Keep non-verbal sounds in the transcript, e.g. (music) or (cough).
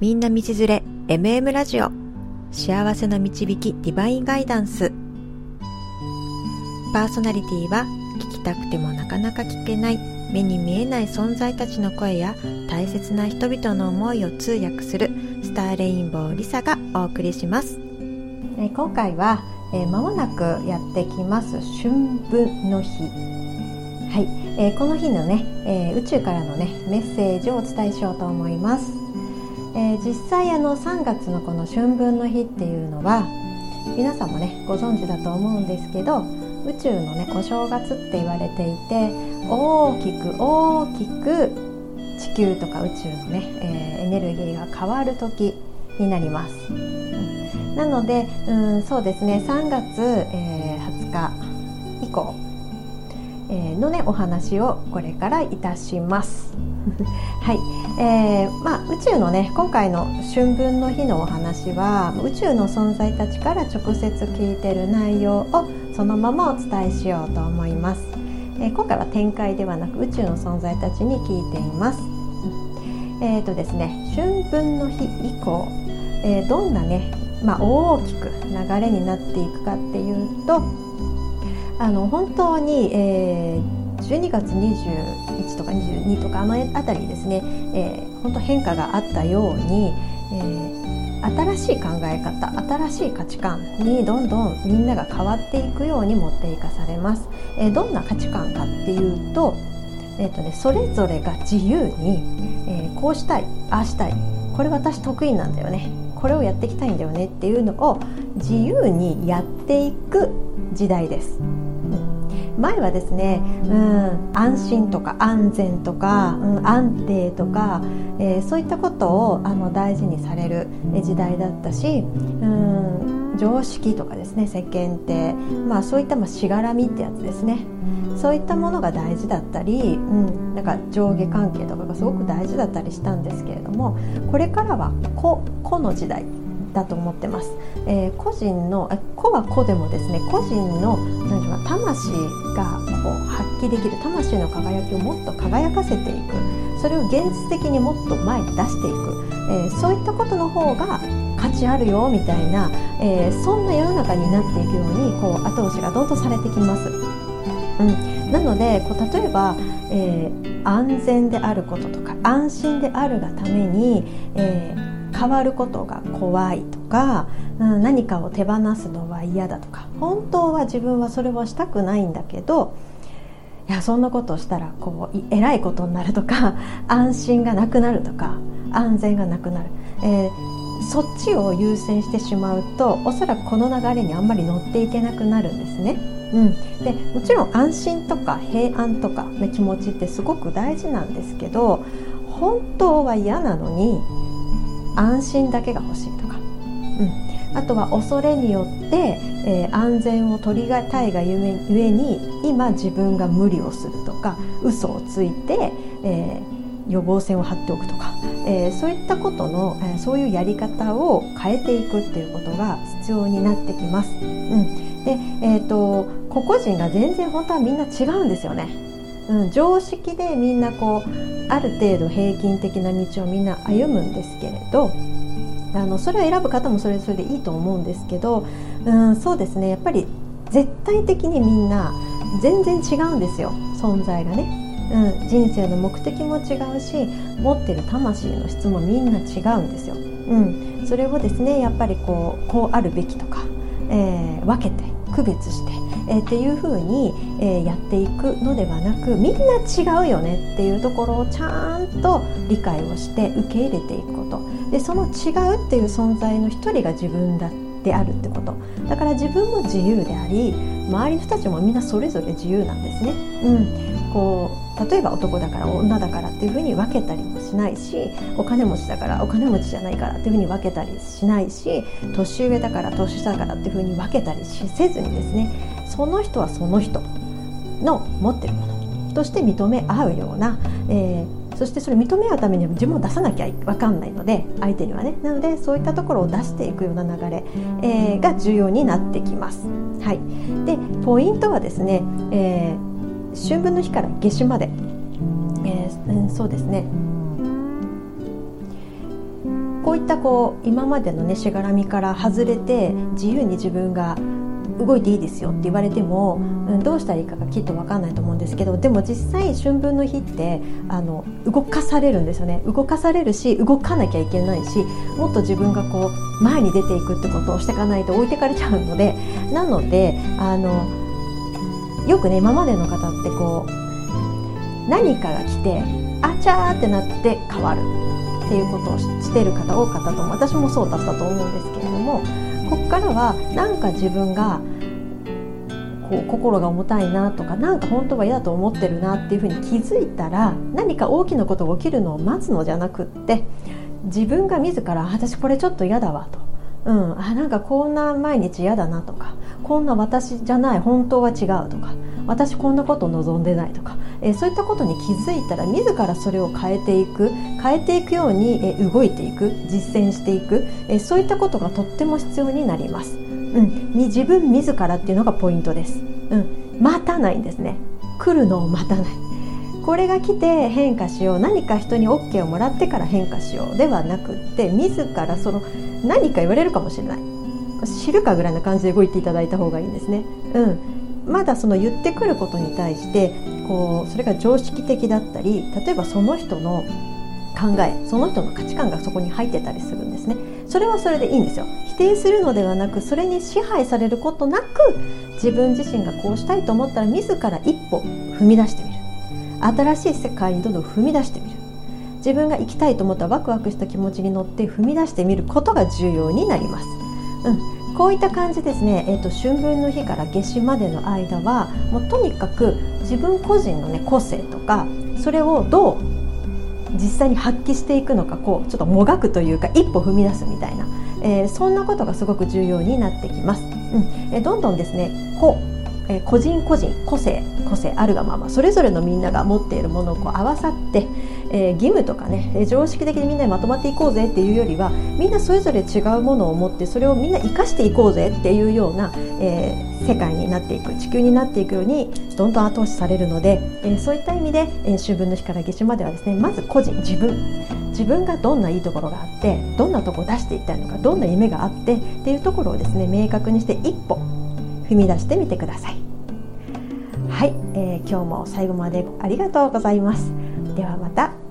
みんな道連れ MM ラジオ。幸せの導きディバインガイダンス。パーソナリティは聞きたくてもなかなか聞けない目に見えない存在たちの声や大切な人々の思いを通訳するスターレインボーリサがお送りします。え今回はえー、間もなくやってきます春分の日。はい、えー、この日のね、えー、宇宙からのねメッセージをお伝えしようと思います、え実際あの3月のこの春分の日っていうのは皆さんもねご存知だと思うんですけど宇宙のねお正月って言われていて大きく大きく地球とか宇宙のね、えエネルギーが変わる時になります、なのでうんそうですね3月、えー、20日以降、えー、のねお話をこれからいたします。(laughs) はい、えー、まあ宇宙のね今回の春分の日のお話は宇宙の存在たちから直接聞いてる内容をそのままお伝えしようと思います。えー、今回は展開ではなく宇宙の存在たちに聞いています。えっ、ー、とですね春分の日以降、えー、どんなねまあ、大きく流れになっていくかっていうとあの本当に、えー、12月21とか22とかあの辺りですね、えー、本当変化があったように、えー、新しい考え方新しい価値観にどんどんみんなが変わっていくように持っていかされます。えー、どんな価値観かっていうと,、えーとね、それぞれが自由に、えー、こうしたいああしたいこれ私得意なんだよねこれをやっていきたいんだよねっていうのを自由にやっていく時代です。前はですね、うん、安心とか安全とか、うん、安定とか、えー、そういったことをあの大事にされる時代だったし、うん、常識とかですね世間って、まあ、そういった、まあ、しがらみってやつですね。そういったものが大事だったり、うん、なんか上下関係とかがすごく大事だったりしたんですけれどもこれからは個個の時代だと思ってます、えー、個人の個は個でもですね個人の何て言うか魂がこう発揮できる魂の輝きをもっと輝かせていく。それを現実的にもっと前に出していく、えー、そういったことの方が価値あるよみたいな、えー、そんな世の中になっていくようにこう後押しがどんどんされてきます。うん、なのでこう例えば、えー、安全であることとか安心であるがために、えー、変わることが怖いとか、うん、何かを手放すのは嫌だとか本当は自分はそれをしたくないんだけどいやそんなことをしたらこうえらいことになるとか (laughs) 安心がなくなるとか安全がなくなる、えー、そっちを優先してしまうとおそらくこの流れにあんまり乗っていけなくなるんですね。うん、でもちろん安心とか平安とかの気持ちってすごく大事なんですけど本当は嫌なのに安心だけが欲しいとか、うん、あとは恐れによって、えー、安全を取りがたいがゆえゆえに今自分が無理をするとか嘘をついて、えー、予防線を張っておくとか、えー、そういったことの、えそういうやり方を変えていくっていうことが必要になってきます。うんで、えーと、個々人が全然本当はみんな違うんですよね。うん、常識でみんなこうある程度平均的な道をみんな歩むんですけれどあのそれを選ぶ方もそれぞれでいいと思うんですけど、うん、そうですねやっぱり絶対的にみんな全然違うんですよ存在がね。うん、人生の目的も違うし持ってる魂の質もみんな違うんですよ。うん、それをですねやっぱりこうこうあるべきとか、えー、分けて区別して、えー、っていうふうに、えー、やっていくのではなくみんな違うよねっていうところをちゃんと理解をして受け入れていくこと。でその違うっていう存在の一人が自分だであるってこと。だから自分も自由であり周りの人たちもみんなそれぞれ自由なんですね。うん。こう例えば男だから女だからっていうふうに分けたりもしないしお金持ちだからお金持ちじゃないからっていうふうに分けたりしないし年上だから年下だからっていうふうに分けたりせずにですねその人はその人の持ってるものとして認め合うような、えー、そしてそれ認め合うためには自分を出さなきゃ分かんないので相手にはね。なのでそういったところを出していくような流れ、えー、が重要になってきます。はい、でポイントはですね、えー春分の日から夏至まで、えー、そうですね。こういったこう今までのねしがらみから外れて自由に自分が動いていいですよって言われても、うん、どうしたらいいかがきっと分かんないと思うんですけどでも実際春分の日ってあの動かされるんですよね。動かされるし動かなきゃいけないしもっと自分がこう前に出ていくってことをしていかないと置いてかれちゃうのでなのであのよくね今までの方ってこう何かが来てあちゃーってなって変わるっていうことをしてる方多かったと思う。私もそうだったと思うんですけれどもここからはなんか自分がこう心が重たいなとか何か本当は嫌だと思ってるなっていうふうに気づいたら何か大きなことが起きるのを待つのじゃなくって自分が自ら私これちょっと嫌だわと、うん、あなんかこんな毎日嫌だなとかこんな私じゃない本当は違うとか私こんなこと望んでないとか、えそういったことに気づいたら自らそれを変えていく変えていくように、え動いていく実践していく、えそういったことがとっても必要になります。うん、自分自らっていうのがポイントです。うん、待たないんですね。来るのを待たない。これが来て変化しよう何か人に OK をもらってから変化しようではなくって自らその何か言われるかもしれない知るかぐらいな感じで動いていただいた方がいいんですね。うん、まだその言ってくることに対してこうそれが常識的だったり例えばその人の考えその人の価値観がそこに入ってたりするんですそれはそれでいいんですよ。否定するのではなくそれに支配されることなく自分自身がこうしたいと思ったら自ら一歩踏み出してみる。新しい世界にどんどん踏み出してみる。自分が生きたいと思ったワクワクした気持ちに乗って踏み出してみることが重要になります、うん。こういった感じですね、えーと、春分の日から夏至までの間はもうとにかく自分個人の、ね、個性とかそれをどう実際に発揮していくのかこうちょっともがくというか一歩踏み出すみたいな、えー、そんなことがすごく重要になってきます。うんえー、どんどんですねこう、えー、個人個人個性個性あるがままそれぞれのみんなが持っているものをこう合わさってえー、義務とかね常識的にみんなでまとまっていこうぜっていうよりはみんなそれぞれ違うものを持ってそれをみんな生かしていこうぜっていうような、えー、世界になっていく地球になっていくようにどんどん後押しされるので、えー、そういった意味で、えー、秋分の日から夏至まではですねまず個人自分自分がどんないいところがあってどんなとこを出していきたいのかどんな夢があってっていうところをですね明確にして一歩踏み出してみてください。はい、えー、今日も最後までありがとうございます。ではまた。